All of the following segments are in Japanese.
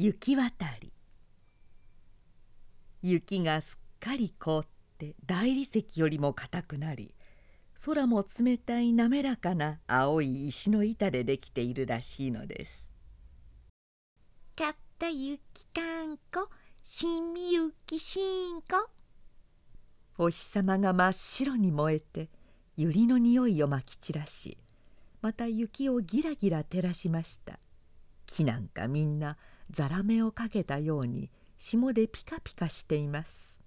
雪渡り。雪がすっかり凍って大理石よりも硬くなり空も冷たい滑らかな青い石の板でできているらしいのです。かった雪かんこしみゆきしんこ。お日様が真っ白に燃えて百合の匂いをまき散らしまた雪をギラギラ照らしました。木なんかみんなざらめをかけたように霜でピカピカしています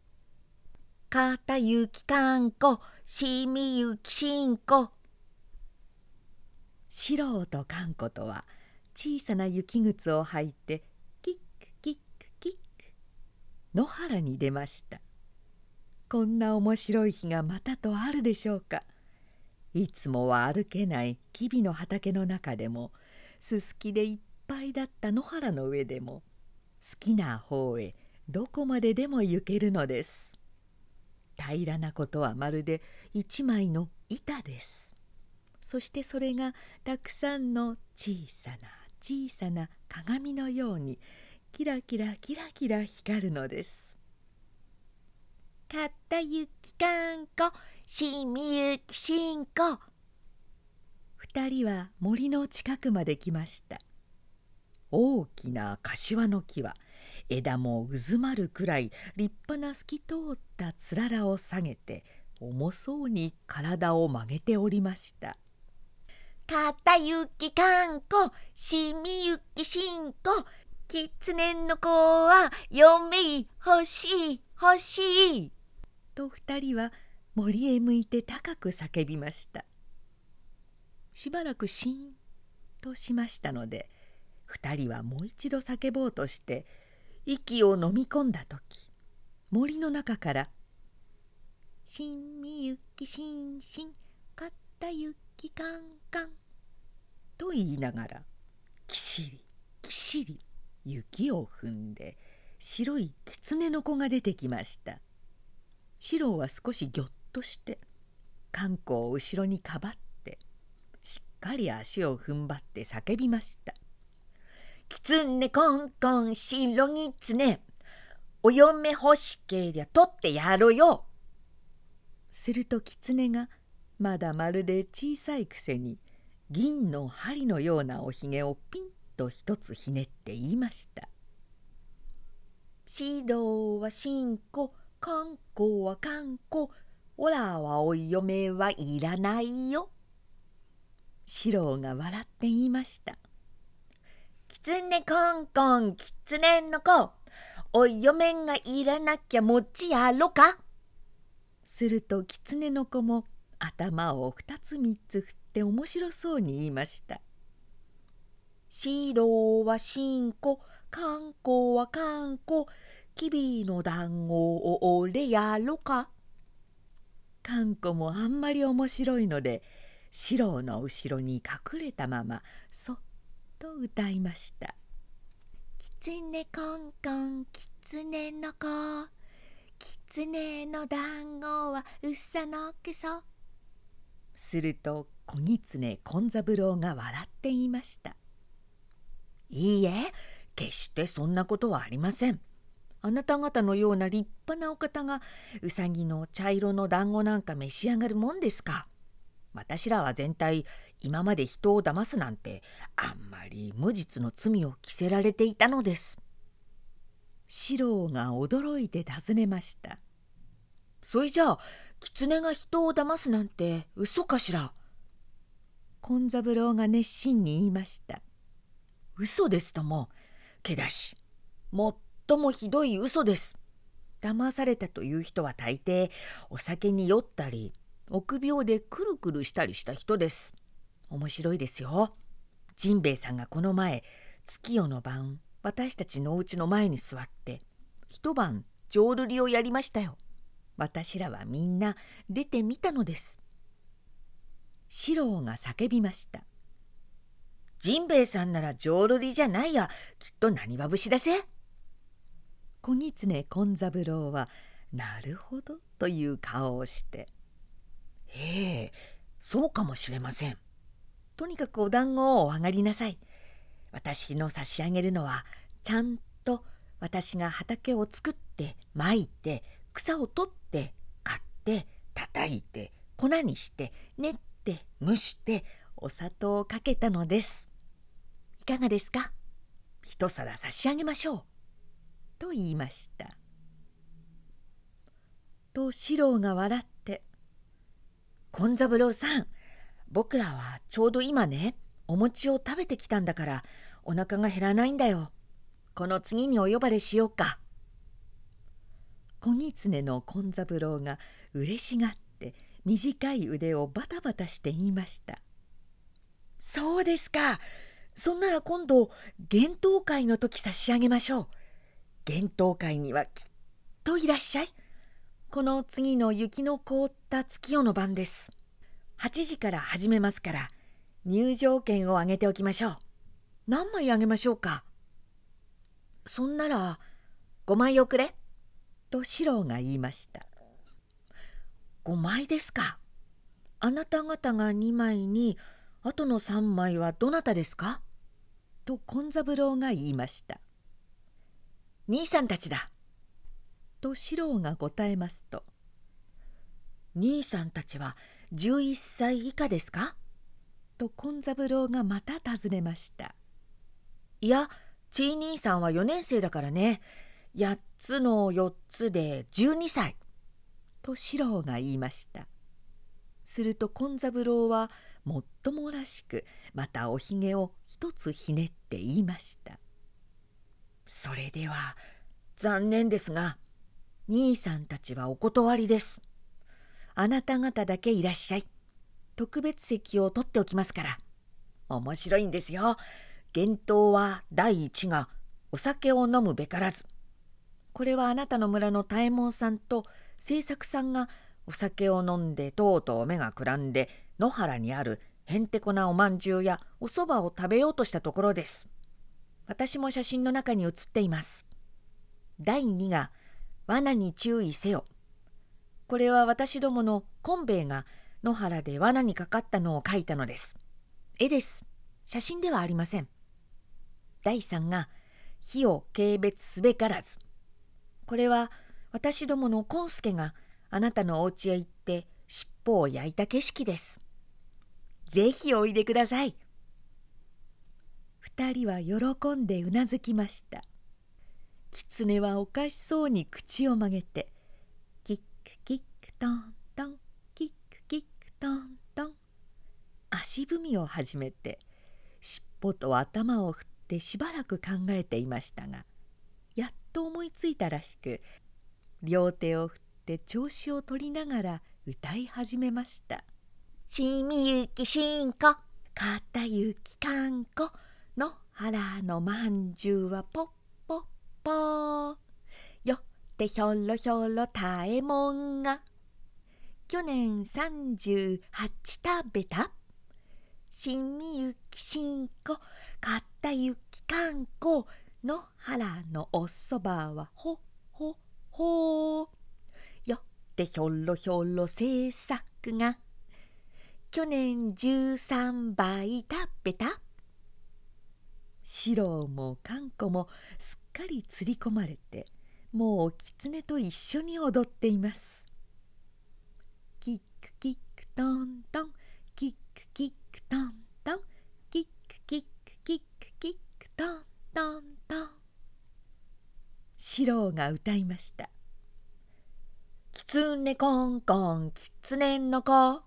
かたゆきかんこしみゆきしんこ四郎とかんことは小さな雪靴を履いてキックキックキック野原に出ましたこんな面白い日がまたとあるでしょうかいつもは歩けない吉備の畑の中でもすすきでいっぱいだった野原の上でも好きな方へどこまででも行けるのです。平らなことはまるで一枚の板です。そしてそれがたくさんの小さな小さな鏡のようにキラキラキラキラ光るのです。かったゆきかんこしみゆきしんこ。二人は森の近くまで来ました。大きな柏の木は枝も渦まるくらい立派な透き通ったつららを下げて重そうに体を曲げておりました「かたゆきかんこしみゆきしんこきつねの子は嫁欲しい欲しい」と二人は森へ向いて高く叫びました。しばらくしんとしましたので二人はもう一度叫ぼうとして息を飲み込んだ時森の中から「しんみゆきしんしんかったゆきかんかん」と言いながらきしりきしり雪を踏んで白い狐の子が出てきました。四郎は少しぎょっとして観光を後ろにかばってしっかり足を踏ん張って叫びました。きつねこんこん白ぎつねお嫁欲しけりゃ取ってやろよ。すると狐がまだまるで小さいくせに銀の針のようなおひげをピンと一つひねって言いました「白はんこ観光は観光おらはお嫁はいらないよ」四郎が笑って言いました「つねこんこんきつねの子。お嫁がいらなきゃもちやろか？するときつねの子も頭を二つ三つ振って面白そうに言いました「白はしんこ観光は観光きびの団子を俺やろか」かんこもあんまり面白いので四郎の後ろに隠れたままそっと歌いました「きつねこんこんきつねの子きつねの団子はうさのけそ」すると小狐勘三郎が笑って言いました「いいえ決してそんなことはありません」あなた方のような立派なお方がうさぎの茶色の団子なんか召し上がるもんですか。私らは全体今まで人を騙すなんてあんまり無実の罪を着せられていたのです。四郎が驚いて尋ねました。それじゃあ狐が人を騙すなんて嘘かしら？勘三郎が熱心に言いました。嘘ですともけだし最もひどい嘘です。騙されたという人は大抵お酒に酔ったり臆病でくるくるしたりした人です。面白いですよ。ジンベエさんがこの前月夜の晩私たちのお家の前に座って一晩浄瑠璃をやりましたよ。私らはみんな出てみたのです。四郎が叫びました。ジンベエさんなら浄瑠璃じゃないやきっと何は節だぜ。小狐勘三郎はなるほどという顔をしてええそうかもしれません。とにかくお団子をお上がりなさい。私の差し上げるのはちゃんと私が畑を作ってまいて草を取って買って叩いて粉にして練って蒸してお砂糖をかけたのですいかがですか？一皿差し上げましょうと言いましたと四郎が笑って「勘三郎さん僕らはちょうど今ねお餅を食べてきたんだからお腹が減らないんだよ。この次にお呼ばれしようか」小狐の勘三郎が嬉しがって短い腕をバタバタして言いました「そうですか。そんなら今度幻冬会の時差し上げましょう。幻冬会にはきっといらっしゃい。この次の雪の凍った月夜の晩です。8時から始めますから入場券をあげておきましょう。何枚あげましょうか？そんなら5枚おくれ？と四郎が言いました。5枚ですか？あなた方が2枚にあとの3枚はどなたですか？と勘三郎が言いました。兄さんたちだ。と四郎が答えますと。兄さんたちは11歳以下ですか？と勘三郎がまた尋ねました。いやちい兄さんは4年生だからね。8つの4つで12歳。と四郎が言いました。すると勘三郎はもっともらしくまたおひげを一つひねって言いました「それでは残念ですが兄さんたちはお断りです。あなた方だけいらっしゃい。特別席を取っておきますから。面白いんですよ。幻冬は第一がお酒を飲むべからず。これはあなたの村の多右衛門さんと清作さんがお酒を飲んでとうとう目がくらんで野原にあるへんてこなおまんじゅうやおそばを食べようとしたところです。私も写真の中に写っています。第2が罠に注意せよ。これは私どもの昆兵衛が野原で罠にかかったのを描いたのです。絵です。写真ではありません。第3が火を軽蔑すべからず。これは私どものコンスケがあなたのお家へ行って尻尾を焼いた景色です。ぜひおいでください。二人は喜んでうなずきました。狐はおかしそうに口を曲げてキックキックトントンキックキックトントン。足踏みを始めて尻尾と頭を振ってしばらく考えていましたがやっと思いついたらしく両手を振って調子を取りながら歌い始めました「しみゆきしんこかたゆきかんこ野原のまんじゅうはぽっぽ.よ.ってひょろひょろたえもんが.去年38食べた?しみゆきしんこかったゆきかんこの原のおそばはほほほよ.ってひょろひょろ制作が.去年13倍食べた?四郎もかんこもすっかり釣り込まれてもう狐と一緒に踊っています。キックキックトントンキックキックトントンキックキックキックキックトントントン。四郎が歌いました「キツネコンコンキツネの子。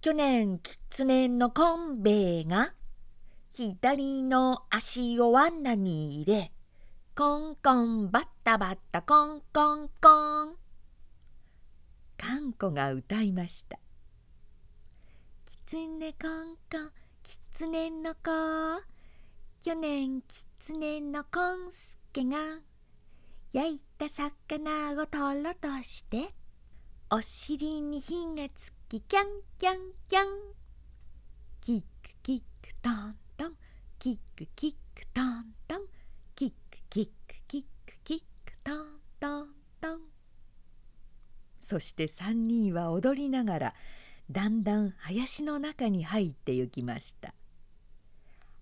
去年キツネのコンベイが左の足を罠に入れコンコンバッタバッタコンコンコン。かんこが歌いました「きつねコンコンきつねの子。去年きつねのこんすけが焼いた魚をとろとしてお尻に火がつきキャンキャンキャン。キックキックトントンキックキックトントン。キックトントントン。そして3人は踊りながらだんだん林の中に入ってゆきました。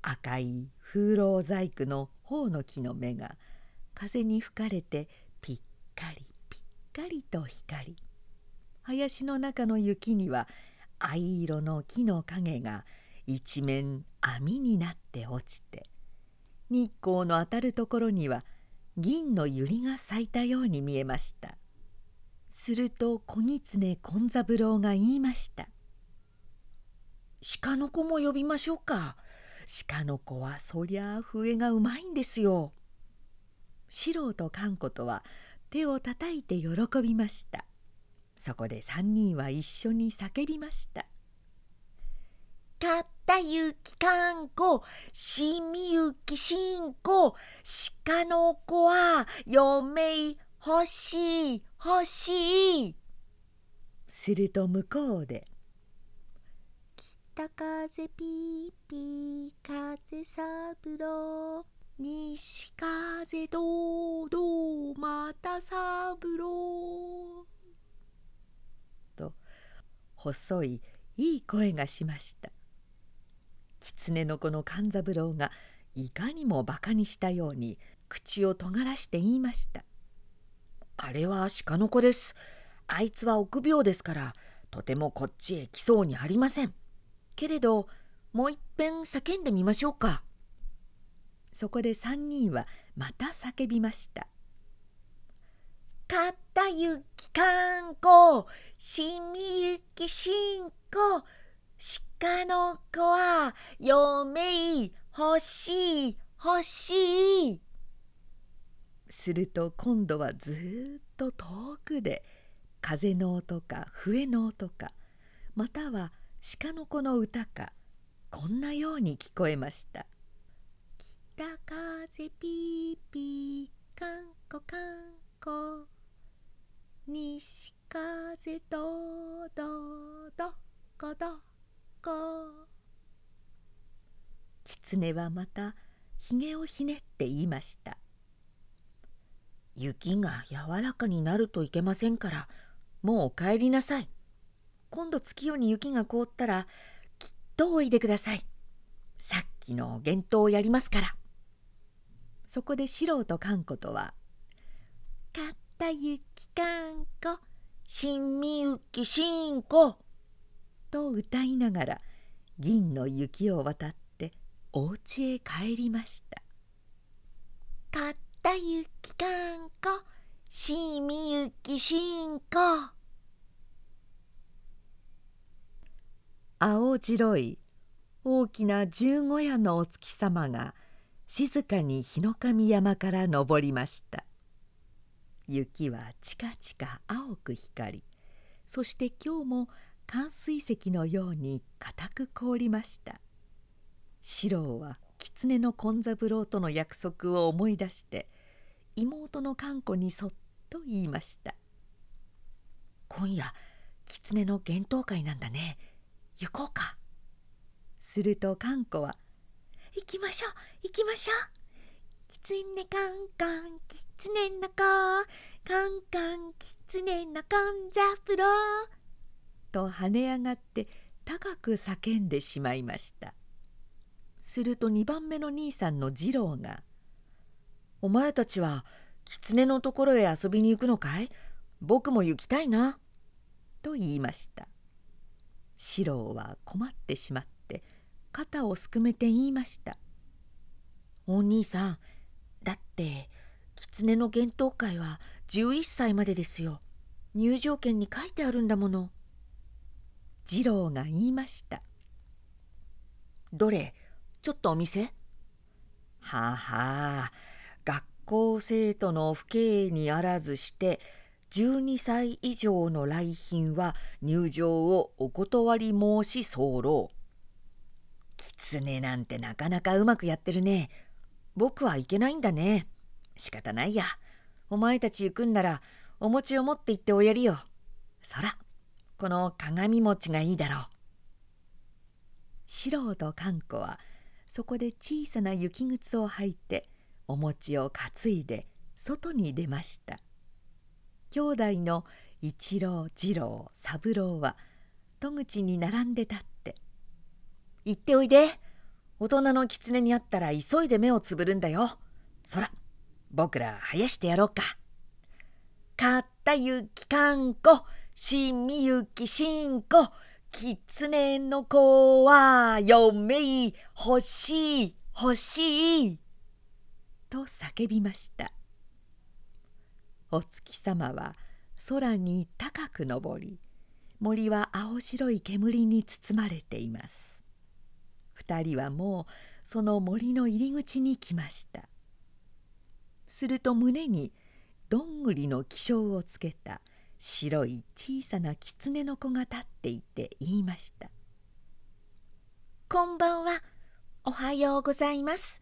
赤い風浪細工の頬の木の芽が風に吹かれてピッカリピッカリと光り。林の中の雪には藍色の木の影が一面網になって落ちて日光の当たるところには銀の百合が咲いたように見えました。すると小狐金三郎が言いました「鹿の子も呼びましょうか。鹿の子はそりゃあ笛がうまいんですよ」四郎とかんことは手をたたいて喜びました。そこで三人は一緒に叫びました「かったゆきかんこしみゆきしんこ鹿の子は嫁欲しい欲しい」すると向こうで「北風ピーピー風三郎」西風どうどうまた三郎。と細いいい声がしました。狐の子の勘三郎がいかにもバカにしたように口を尖らして言いました「あれは鹿の子です。あいつは臆病ですからとてもこっちへ来そうにありません。けれどもういっぺん叫んでみましょうか」そこで三人はまた叫びました「かったゆきかんこしみゆきしんこ鹿の子は嫁欲しい欲しい」すると今度はずっと遠くで風の音か笛の音かまたは鹿の子の歌かこんなように聞こえました「北風ピーピーかんこかんこ西風どどどこどこ狐はまたひげをひねって言いました「雪が柔らかになるといけませんからもうお帰りなさい。今度月夜に雪が凍ったらきっとおいでください。さっきの幻冬をやりますから」そこで素人かんことは「かったゆきかんこしんみゆきしんこ」と歌いながら銀の雪を渡ってお家へ帰りました「かったゆきかんこしみゆきしんこ」青白い大きな十五夜のお月様が静かに日の神山から登りました。雪はちかちか青く光りそして今日も寒水石のように固く凍りました。四郎は狐の金三郎との約束を思い出して妹の寛子にそっと言いました「今夜狐の幻冬会なんだね。行こうか」すると寛子は「行きましょう行きましょう。きつねカンカンきつねの子。カンカンきつねのこんざぷろと跳ね上がって高く叫んでしまいました。すると2番目の兄さんの次郎が「お前たちは狐のところへ遊びに行くのかい？僕も行きたいな」と言いました。四郎は困ってしまって「肩をすくめて言いました「お兄さんだって狐の幻冬会は11歳までですよ。入場券に書いてあるんだもの」次郎が言いました「どれ？ちょっとお店?」はあはあ学校生徒の父兄にあらずして12歳以上の来賓は入場をお断り申し候狐なんてなかなかうまくやってるね。僕はいけないんだね。仕方ないや。お前たち行くんならお餅を持って行っておやりよ。そら、この鏡餅がいいだろう。四郎と寛子はそこで小さな雪靴を履いてお餅を担いで外に出ました。兄弟の一郎次郎三郎は戸口に並んで立って行っておいで。大人の狐に会ったら急いで目をつぶるんだよ。そら僕ら生やしてやろうか。かったゆきかんこしみゆきしんこきつねの子は嫁欲しい欲しい」と叫びました。お月様は空に高く昇り森は青白い煙に包まれています。二人はもうその森の入り口に来ました。すると胸にどんぐりの気性をつけた。白い小さな狐の子が立っていて言いました「こんばんは。おはようございます。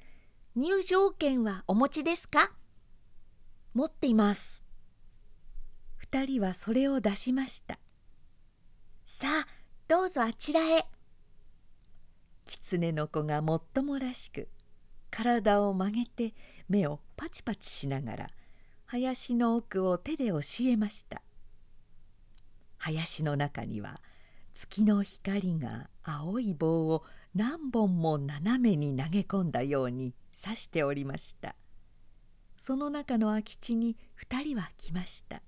入場券はお持ちですか?」「持っています」二人はそれを出しましたさあどうぞあちらへ。狐の子がもっともらしく体を曲げて目をパチパチしながら林の奥を手で教えました。林の中には月の光が青い棒を何本も斜めに投げ込んだように刺しておりました。その中の空き地に2人は来ました。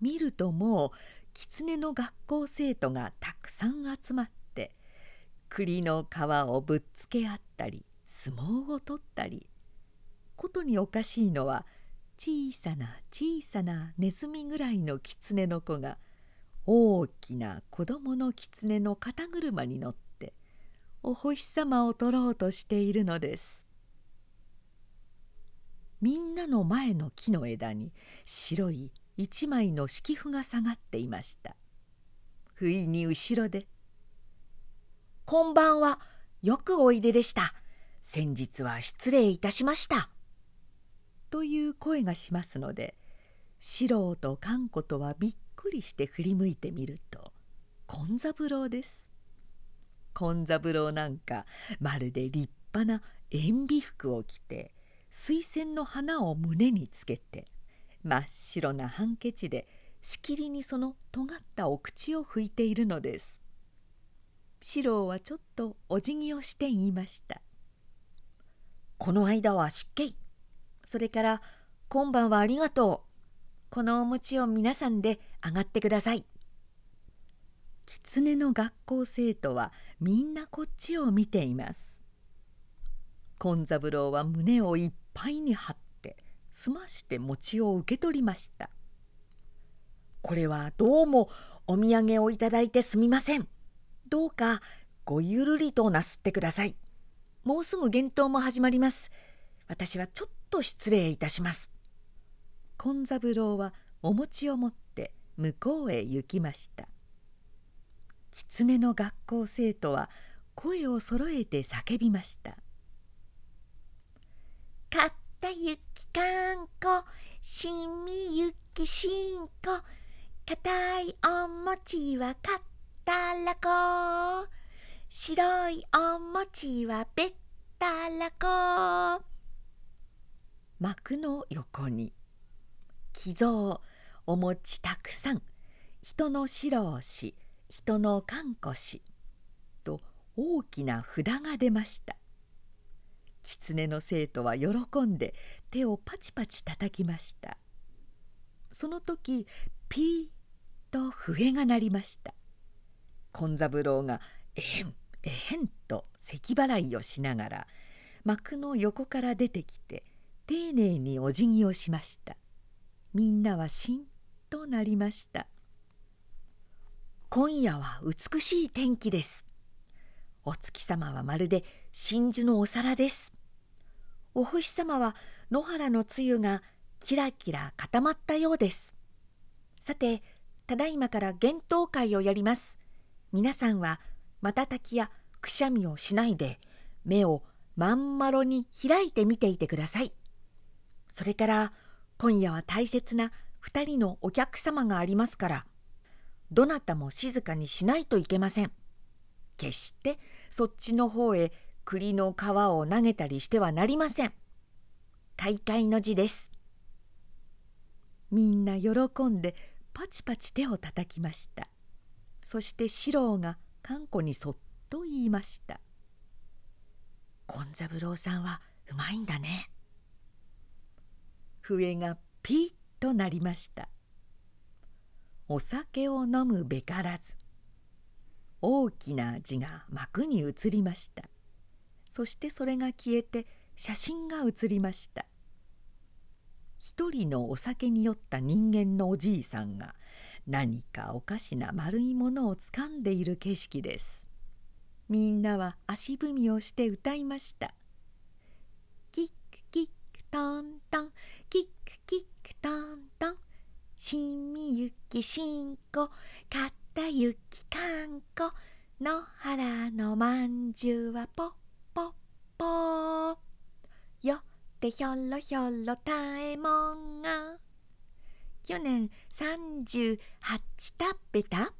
見るともう狐の学校生徒がたくさん集まって栗の皮をぶっつけ合ったり相撲を取ったりことにおかしいのは小さな小さなネズミぐらいの狐の子が大きな子供の狐の肩車に乗ってお星様を取ろうとしているのです。みんなの前の木の枝に白い一枚の敷布が下がっていました。不意に後ろで「こんばんはよくおいででした。先日は失礼いたしました」という声がしますので四郎と勘子とはびっくりして振り向いてみると勘三郎です。勘三郎なんかまるで立派な塩ビ服を着て水仙の花を胸につけて真っ白なハンケチでしきりにその尖ったお口を拭いているのです。四郎はちょっとお辞儀をして言いました。この間は失敬。それから今晩はありがとう。このお餅を皆さんで上がってください。狐の学校生徒はみんなこっちを見ています。金三郎は胸をいっぱいに張って済まして餅を受け取りました。これはどうもお土産をいただいてすみません。どうかごゆるりとなすってください。もうすぐ幻冬も始まります。私はちょっと失礼いたします」金三郎はお餅を持って向こうへ行きました。狐の学校生徒は声をそろえて叫びました「かったゆきかんこしみゆきしんこかたいお餅はかったらこ白いお餅はべったらこ」幕の横に。寄贈お餅たくさん。人の白押人の看護師。と大きな札が出ました。狐の生徒は喜んで手をパチパチ叩きました。その時ピーと笛が鳴りました。金三郎が「えへんえへん」と咳払いをしながら幕の横から出てきて丁寧にお辞儀をしました。みんなはしんとなりました。今夜は美しい天気です。お月様はまるで真珠のお皿です。お星様は野原の露がキラキラ固まったようです。さてただいまから幻冬会をやります。皆さんは瞬きやくしゃみをしないで目をまん丸に開いて見ていてください。それから今夜は大切な2人のお客様がありますからどなたも静かにしないといけません。決してそっちの方へ栗の皮を投げたりしてはなりません。開会の字です。みんな喜んでパチパチ手をたたきました。そして四郎が寛子にそっと言いました「金三郎さんはうまいんだね」笛がピッとなりました。お酒を飲むべからず大きな字が幕に映りました。そしてそれが消えて写真が写りました。一人のお酒に酔った人間のおじいさんが何かおかしな丸いものをつかんでいる景色です。みんなは足踏みをして歌いました。キックキックトントンキックキックトントン。しみゆきしんこかったゆきかんこ野原のまんじゅうはポッポッポ。ーよってひょろひょろたえもんが。去年38食べた。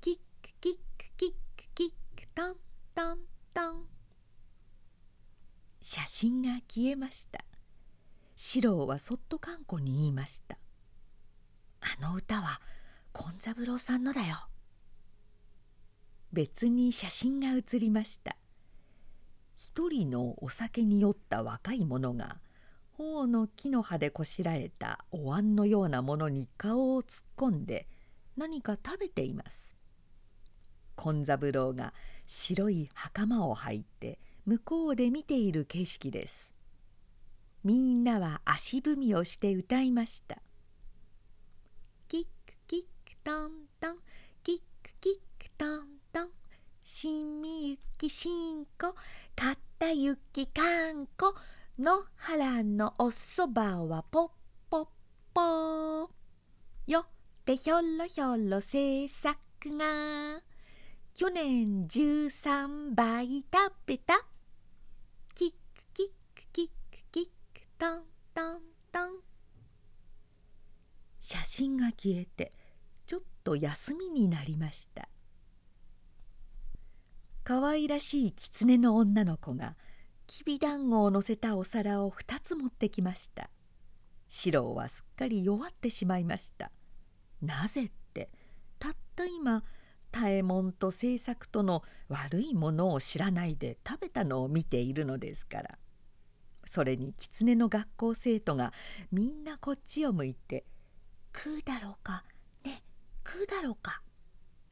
キックキックキックキックトントントン。写真が消えました。四郎はそっとかんこに言いました。あの歌は権三郎さんのだよ。別に写真が写りました。一人のお酒に酔った若い者が頬の木の葉でこしらえたお椀のようなものに顔を突っ込んで何か食べています。権三郎が白い袴を履いて向こうで見ている景色です。みんなは足踏みをして歌いました。キックキックトントン。キックキックトントン。しみゆきしんこ。かったゆきかんこ。野原のおそばはポッポッポよってひょろひょろ制作が。去年13倍食べたキックキックキックキックトントントン。写真が消えてちょっと休みになりました。可愛らしい狐の女の子がきびだんごを乗せたお皿を2つ持ってきました。四郎はすっかり弱ってしまいました。なぜってたった今多右衛門と制作との悪いものを知らないで食べたのを見ているのですから。それに狐の学校生徒がみんなこっちを向いて「食うだろうか？ね食うだろうか」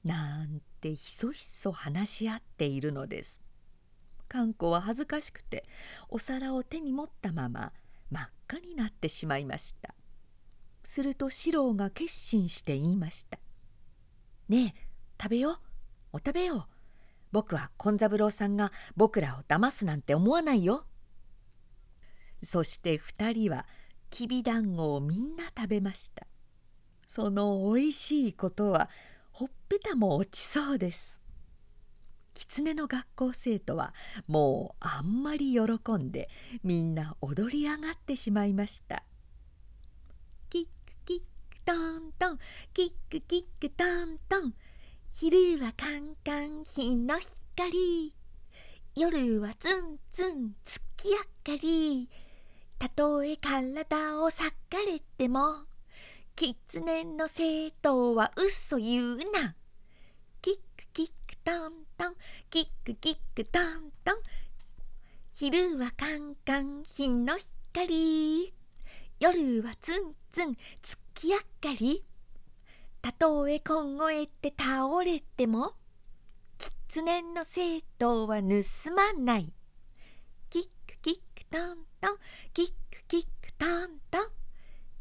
なんてひそひそ話し合っているのです。かんこは恥ずかしくてお皿を手に持ったまま真っ赤になってしまいました。すると四郎が決心して言いました「ねえ食べよう。お食べよう。僕は権三郎さんが僕らを騙すなんて思わないよ」そして2人はきびだんごをみんな食べました。そのおいしいことはほっぺたも落ちそうです。狐の学校生徒はもうあんまり喜んでみんな踊り上がってしまいました。キックキックトントンキックキックトントン昼はカンカン日の光。夜はツンツン月明かり。たとえ体を裂かれても狐の生徒は嘘言うな。キックキックトントン。キックキックトントン。昼はカンカン日の光。夜はツンツン月明かり。たとえ凍えて倒れても狐の生徒は盗まない。キックキックトントン。キックキックトントン。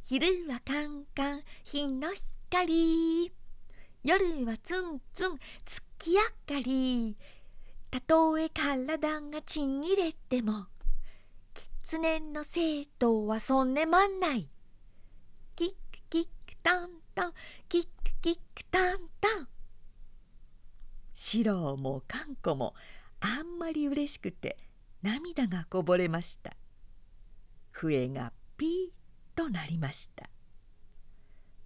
昼はカンカン日の光。夜はツンツン月明かり。たとえ体がちぎれても狐の生徒はそねまんない。キックキックトントンキックキックトントン。四郎もかんこもあんまりうれしくて涙がこぼれました。笛がピーとなりました。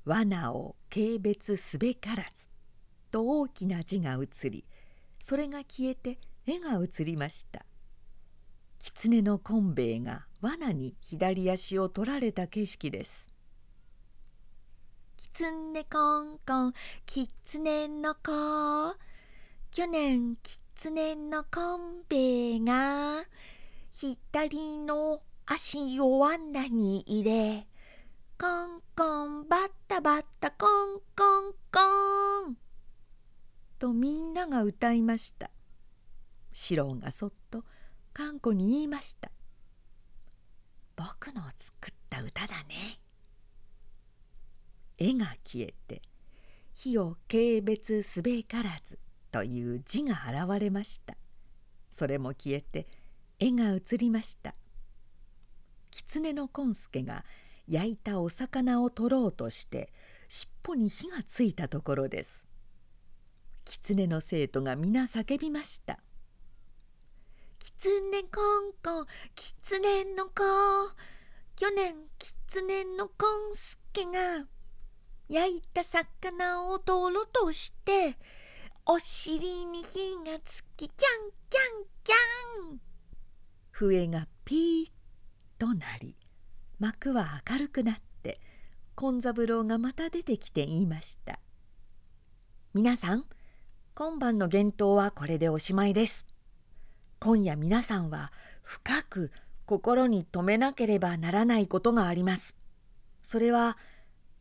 罠を軽蔑すべからずと大きな字が映りそれが消えて絵が映りました。狐の昆兵衛が罠に左足を取られた景色です。狐コンコン狐の子。去年狐の昆兵衛が左の足を罠に入れコンコンバッタバッタコンコンコンとみんなが歌いました。四郎がそっとかんこに言いました。僕の作った歌だね。絵が消えて火を軽蔑すべからずという字が現れました。それも消えて絵が映りました。狐の権助が焼いたお魚を取ろうとして尻尾に火がついたところです。狐の生徒が皆叫びました「狐コンコン狐の子去年狐のコンスケが焼いた魚を取ろうとしてお尻に火がつきキャンキャンキャン」笛がピーッとなり幕は明るくなって勘三郎がまた出てきて言いました「皆さん今晩の幻冬はこれでおしまいです。今夜皆さんは深く心に留めなければならないことがあります。それは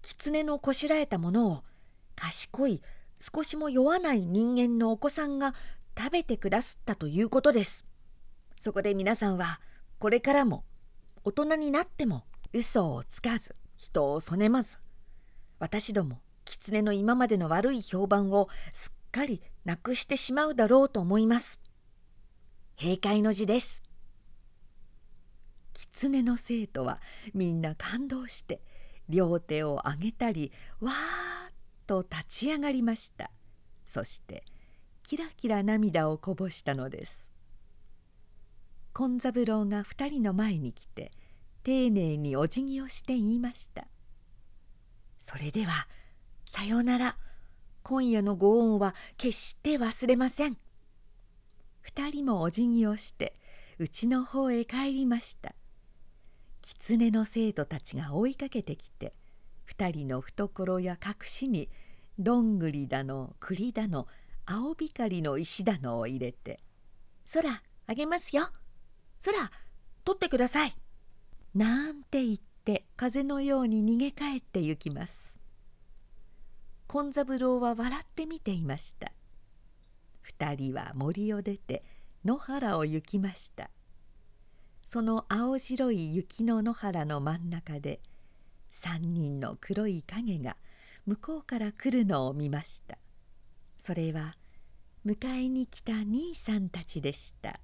狐のこしらえたものを賢い少しも酔わない人間のお子さんが食べてくだすったということです。そこで皆さんはこれからも大人になっても嘘をつかず人をそねまず私ども狐の今までの悪い評判をすっかりなくしてしまうだろうと思います。閉会の字です。狐の生徒はみんな感動して両手を上げたりわーっと立ち上がりましたそしてキラキラ涙をこぼしたのです勘三郎が二人の前に来て丁寧にお辞儀をして言いました「それではさようなら。今夜のご恩は決して忘れません。二人もお辞儀をして家の方へ帰りました。狐の生徒たちが追いかけてきて二人の懐や隠しにどんぐりだの栗だの青光の石だのを入れて「空あげますよ。空取ってください」なんて言って風のように逃げ帰ってゆきます。勘三郎は笑って見ていました。二人は森を出て野原を行きました。その青白い雪の野原の真ん中で三人の黒い影が向こうから来るのを見ました。それは迎えに来た兄さんたちでした。